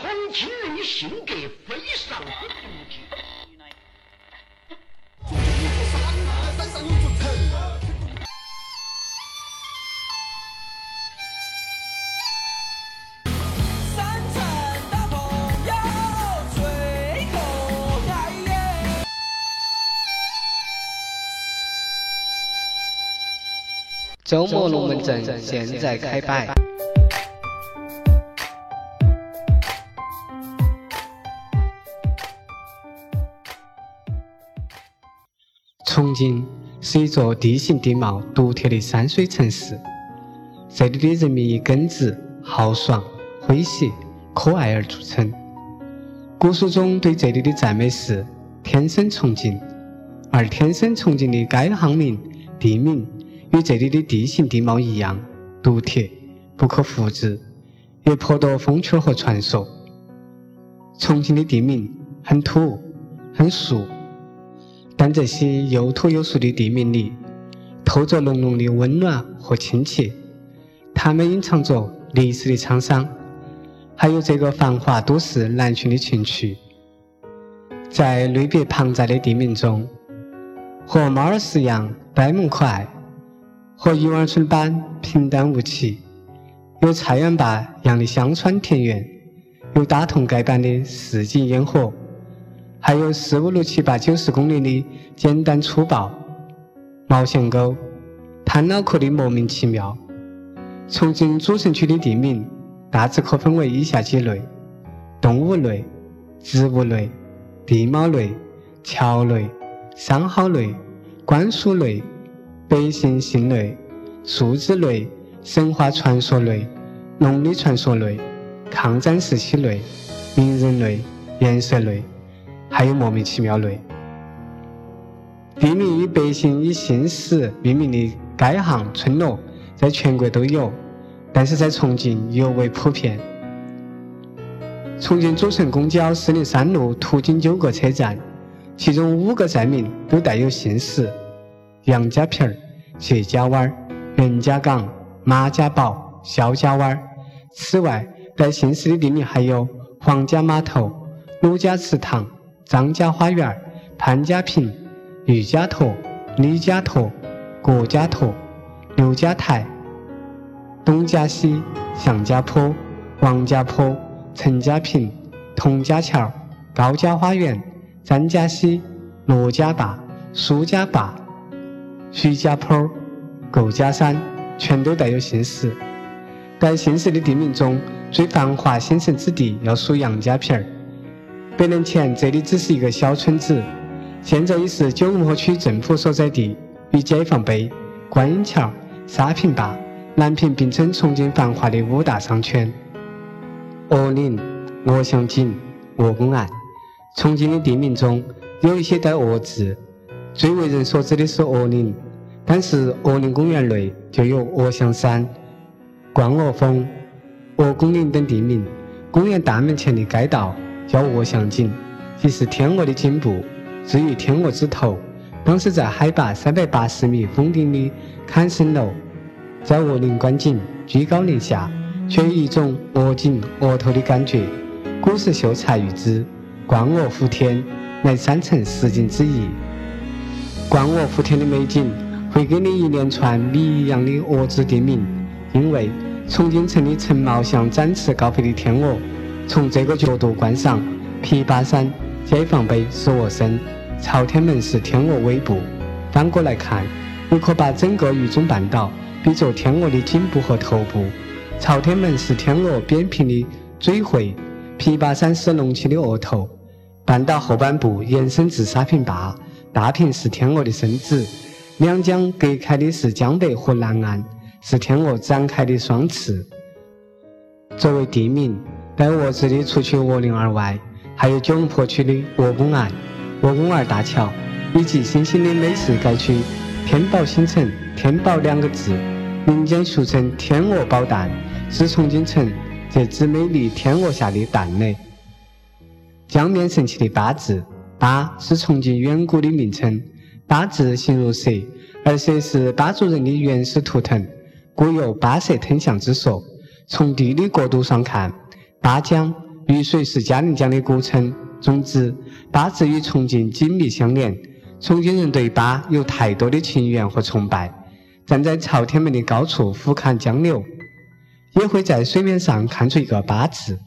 重庆人性格非常之独特。三层大朋友最可爱耶！周末龙门阵现在开摆。重庆是一座地形地貌独特的山水城市，这里的人民以耿直、豪爽、诙谐、可爱而著称。古书中对这里的赞美是“天生重庆”，而天生重庆的该行名、地名与这里的地形地貌一样独特，不可复制，也颇多风趣和传说。重庆的地名很土，很俗。但这些又土又俗的地名里，透着浓浓的温暖和亲切，它们隐藏着历史的沧桑，还有这个繁华都市南浔的情趣。在类别庞杂的地名中，和猫儿式样呆萌可爱，和鱼儿村般平淡无奇，有菜园坝样的乡村田园，有大同盖般的市井烟火。还有四五六七八九十公里的简单粗暴，毛线沟、贪脑壳的莫名其妙。重庆主城区的地名大致可分为以下几类：动物类、植物类、地貌类、桥类、商号类、官署类、百姓姓类、数字类、神话传说类、农历传说类、抗战时期类、名人类、颜色类。还有莫名其妙类。地名与百姓以姓氏命名的街巷村落，在全国都有，但是在重庆尤为普遍。重庆主城公交四零三路途经九个车站，其中五个站名都带有姓氏：杨家坪儿、谢家湾儿、袁家岗、马家堡、肖家湾儿。此外，带姓氏的地名还有黄家码头、鲁家祠堂。张家花园、潘家坪、余家坨、李家坨、郭家坨、刘家台、董家溪、向家坡、王家坡、陈家坪、童家桥、高家花园、张家溪、罗家坝、苏家坝、徐家坡、构家山，全都带有姓氏。在姓氏的地名中最繁华兴盛之地，要数杨家坪儿。百年前，这里只是一个小村子，现在已是九龙坡区政府所在地，与解放碑、观音桥、沙坪坝、南坪并称重庆繁华的五大商圈。鹅岭、鹅祥井、鹅公岸，重庆的地名中有一些带“鹅”字，最为人所知的是鹅岭，但是鹅岭公园内就有鹅祥山、观鹅峰、鹅公岭等地名。公园大门前的街道。叫鹅翔井，即是天鹅的颈部。至于天鹅之头，当时在海拔三百八十米峰顶的坎森楼，在鹅岭观景，居高临下，却有一种鹅颈鹅头的感觉。古时秀才喻之，观鹅伏天，乃山城十景之一。观鹅伏天的美景，会给你一连串谜一样的鹅字地名，因为重庆城的城貌像展翅高飞的天鹅。从这个角度观赏，琵琶山、解放碑是鹅身，朝天门是天鹅尾部。反过来看，你可把整个渝中半岛比作天鹅的颈部和头部。朝天门是天鹅扁平的嘴喙，琵琶山是隆起的额头。半岛后半部延伸至沙坪坝，大坪是天鹅的身子。两江隔开的是江北和南岸，是天鹅展开的双翅。作为地名。带鹅字的，除去鹅岭而外，还有九龙坡区的鹅公岸、鹅公岸大桥，以及新兴的美食街区天宝新城。天宝两个字，民间俗称天鹅宝蛋，是重庆城这只美丽天鹅下的蛋嘞。江面神奇的八字，八是重庆远古的名称，八字形如蛇，而蛇是巴族人的原始图腾，故有八蛇吞象之说。从地理角度上看。巴江渝水是嘉陵江的古称。总之，八字与重庆紧密相连。重庆人对八有太多的情缘和崇拜。站在朝天门的高处俯瞰江流，也会在水面上看出一个八字。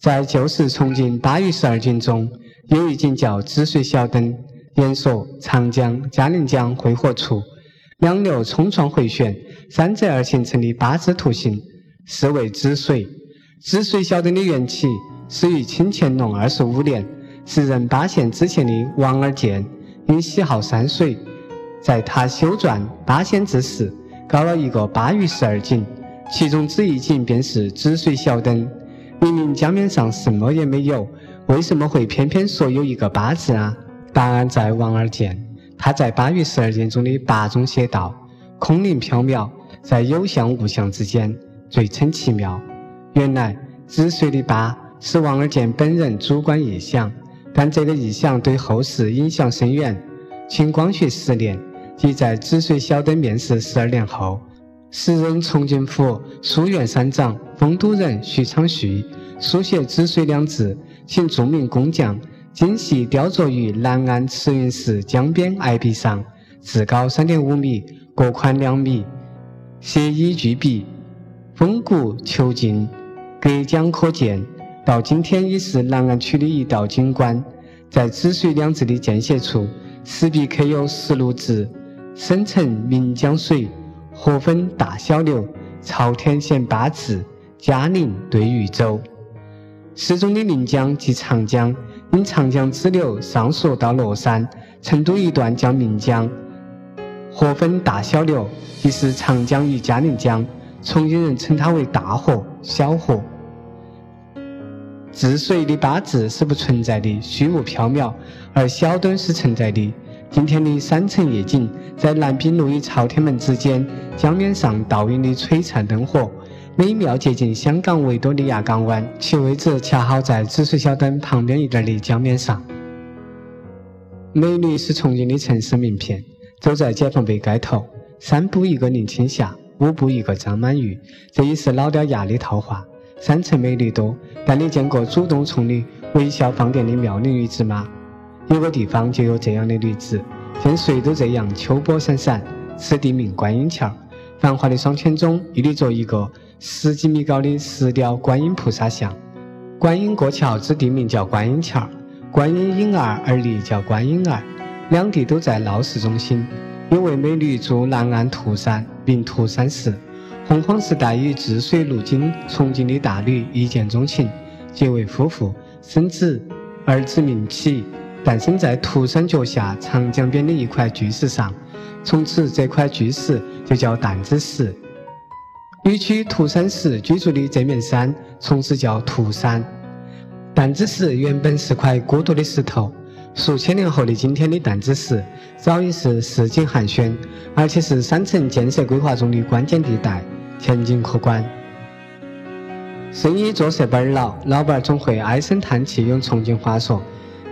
在旧时重庆八月十二景中，有一景叫止水小灯，言说长江、嘉陵江汇合处，两流冲撞回旋，三折而形成的八字图形，是为止水。止水小灯的缘起始于清乾隆二十五年。时任巴县知县的王尔建因喜好山水，在他修撰《八仙志》时，搞了一个八月十二景，其中之一景便是止水小灯。明明江面上什么也没有，为什么会偏偏说有一个八字啊？答案在王尔建，他在《八月十二景》中的八中写道：“空灵缥缈，在有相无相之间，最称奇妙。”原来止水的八是王尔建本人主观臆想。但这个意象对后世影响深远。清光绪十年，即在止水小灯面世十二年后，时任重庆府书院三长、丰都人徐昌绪书写“止水”两字，请著名工匠精细雕琢于南岸慈云寺江边崖壁上，字高三点五米，各宽两米，写以巨笔，风骨遒劲，隔江可见。到今天已是南岸区的一道景观。在“止水”两字的间歇处，石壁刻有十六字：“省城岷江水，河分大小流，朝天显八字，嘉陵对渝州。”诗中的岷江即长江，因长江支流上溯到乐山、成都一段叫岷江。河分大小流，即是长江与嘉陵江。重庆人称它为大河、小河。治水的八字是不存在的，虚无缥缈；而小灯是存在的。今天的山城夜景，在南滨路与朝天门之间，江面上倒映的璀璨灯火，美妙接近香港维多利亚港湾，其位置恰好在止水小灯旁边一点的江面上。美女是重庆的城市名片。走在解放碑街头，三步一个林青霞，五步一个张曼玉，这也是老掉牙的套话。山城美女多，但你见过主动从你微笑放电的妙龄女子吗？有个地方就有这样的女子，见谁都这样秋波闪闪。此地名观音桥，繁华的双圈中屹立着一个十几米高的石雕观音菩萨像。观音过桥之地名叫观音桥，观音婴儿而立叫观音儿，两地都在闹市中心。有位美女住南岸涂山，名涂山寺。洪荒时代与治水路经重庆的大吕一见钟情，结为夫妇，生子，儿子名启，诞生在涂山脚下长江边的一块巨石上。从此，这块巨石就叫担子石。与取涂山时居住的这面山，从此叫涂山。担子石原本是块孤独的石头，数千年后的今天的担子石，早已是市井寒暄，而且是山城建设规划中的关键地带。前景可观，生意做色本儿老，老板总会唉声叹气。用重庆话说：“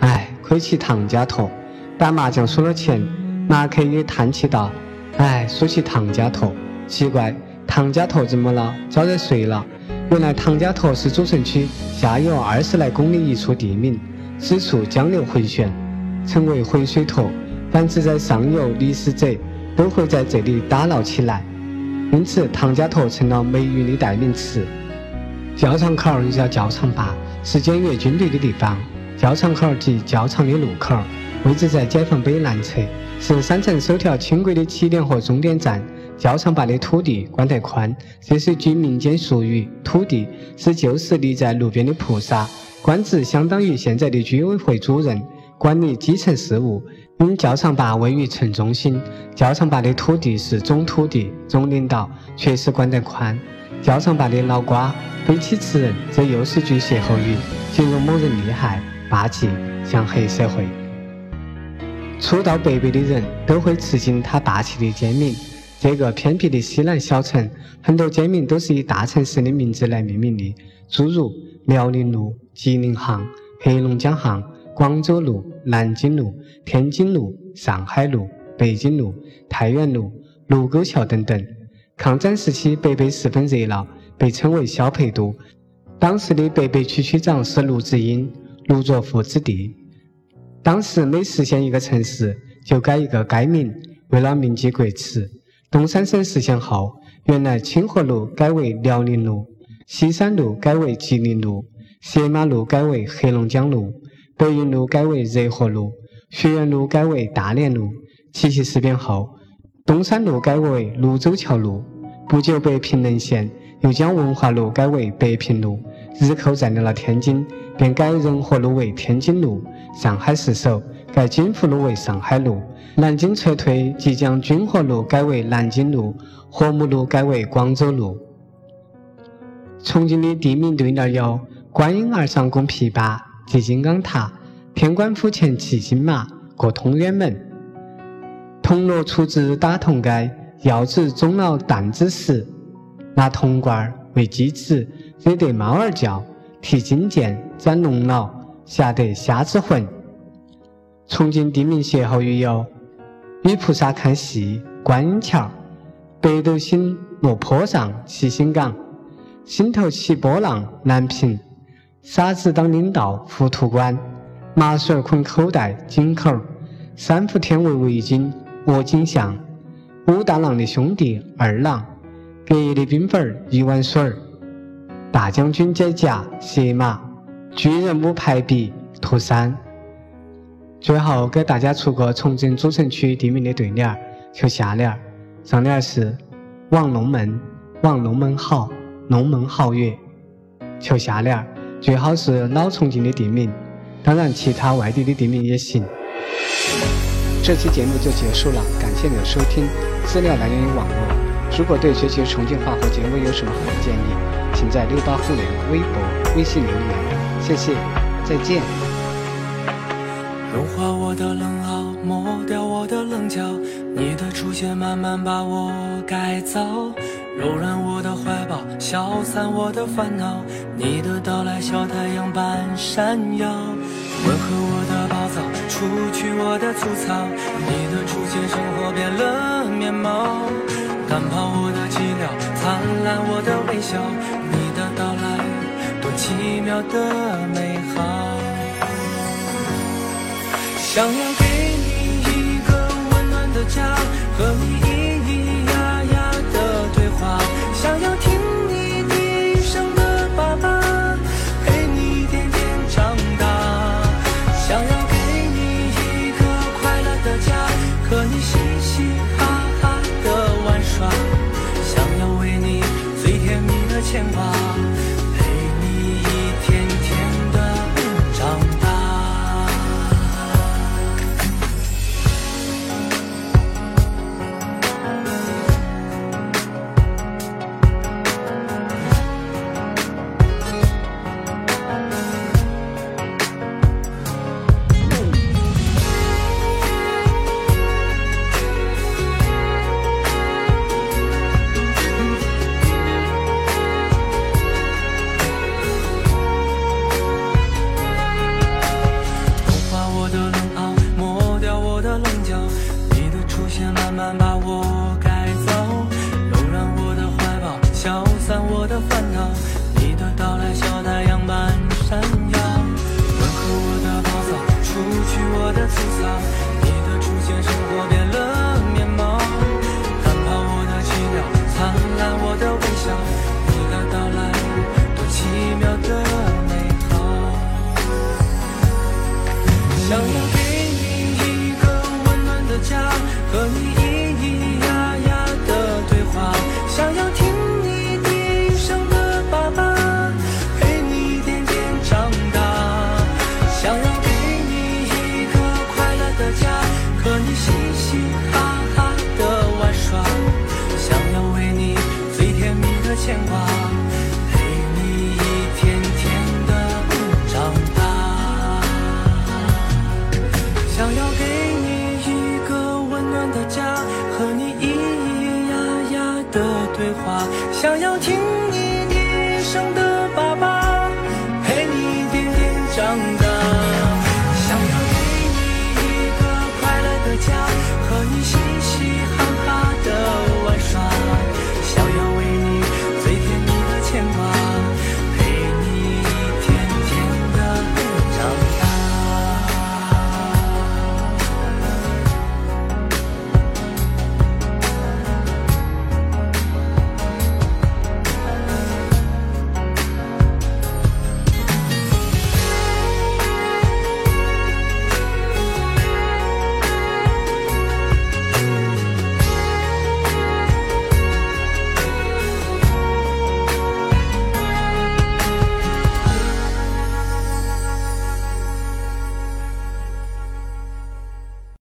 哎，亏起唐家坨，打麻将输了钱。”马克也叹气道：“哎，输起唐家坨，奇怪，唐家坨怎么了？招惹谁了？原来唐家坨是主城区下游二十来公里一处地名，此处江流回旋，称为回水坨。凡是在上游历史者，都会在这里打捞起来。”因此，唐家坨成了霉运的代名词。教场口又叫教场坝，是检阅军队的地方。教场口及教场的路口，位置在解放碑南侧，是山城首条轻轨的起点和终点站。教场坝的土地管得宽，这是句民间俗语，土地是旧时立在路边的菩萨，官职相当于现在的居委会主任，管理基层事务。因教场坝位于城中心，教场坝的土地是总土地，总领导确实管得宽。教场坝的老瓜背起吃人，这又是句歇后语，形容某人厉害、霸气，像黑社会。初到北碚的人都会吃惊他霸气的奸名。这个偏僻的西南小城，很多街名都是以大城市的名字来命名的，诸如辽宁路、吉林巷、黑龙江巷。广州路、南京路、天津路、上海路、北京路、太原路、卢沟桥等等。抗战时期，北碚十分热闹，被称为“小陪都”。当时的北碚区区长是卢子英，卢作孚之弟。当时每实现一个城市，就改一个街名，为了铭记国耻。东三省实现后，原来清河路改为辽宁路，西山路改为吉林路，斜马路改为黑龙江路，北云路改为热河路，学院路改为大连路。七七事变后，东山路改为泸州桥路。不久，北平沦陷，又将文化路改为北平路。日寇占领了天津，便改仁和路为天津路；上海失守，改金福路为上海路；南京撤退，即将军河路改为南京路，和睦路改为广州路。重庆的地名对联有：观音儿上供琵琶，即金刚塔；天官府前骑金马，过通远门；铜锣出自打铜街，药子中了担子石，拿铜罐儿为鸡子。惹得猫儿叫，提金剑斩龙脑，吓得瞎子魂。重庆地名歇后语有：女菩萨看戏观音桥，北斗星落坡上七星岗，心头起波浪难平，傻子当领导糊涂官，麻绳捆口袋井口，三伏天围围巾卧井巷，武大郎的兄弟二郎，隔夜的冰粉一碗水儿。大将军解甲鞋马，巨人舞排比涂山。最后给大家出个重庆主城区地名的对联儿，求下联。上联是望龙门，望龙门好，龙门好月。求下联，最好是老重庆的地名，当然其他外地的地名也行。这期节目就结束了，感谢你的收听。资料来源于网络。如果对学习重庆话或节目有什么好的建议，请在六八互联微博、微信留言，谢谢，再见。融化我的冷傲，抹掉我的棱角，你的出现慢慢把我改造，柔软我的怀抱，消散我的烦恼，你的到来像太阳般闪耀，温和我的暴躁，除去我的粗糙，你的出现，生活变了面貌，赶跑我的寂寥，灿烂我的微笑。你的到来，多奇妙的美好，想要给你一个温暖的家，和你的烦恼，你的到来，小太阳般闪耀，温和我的暴躁，除去我的粗糙，你的出现，生活变了面貌，看跑我的寂寥，灿烂我的微笑，你的到来，多奇妙的美好，想要给你一个温暖的家，和你。的家和你咿咿呀呀的对话，想要听你一生的。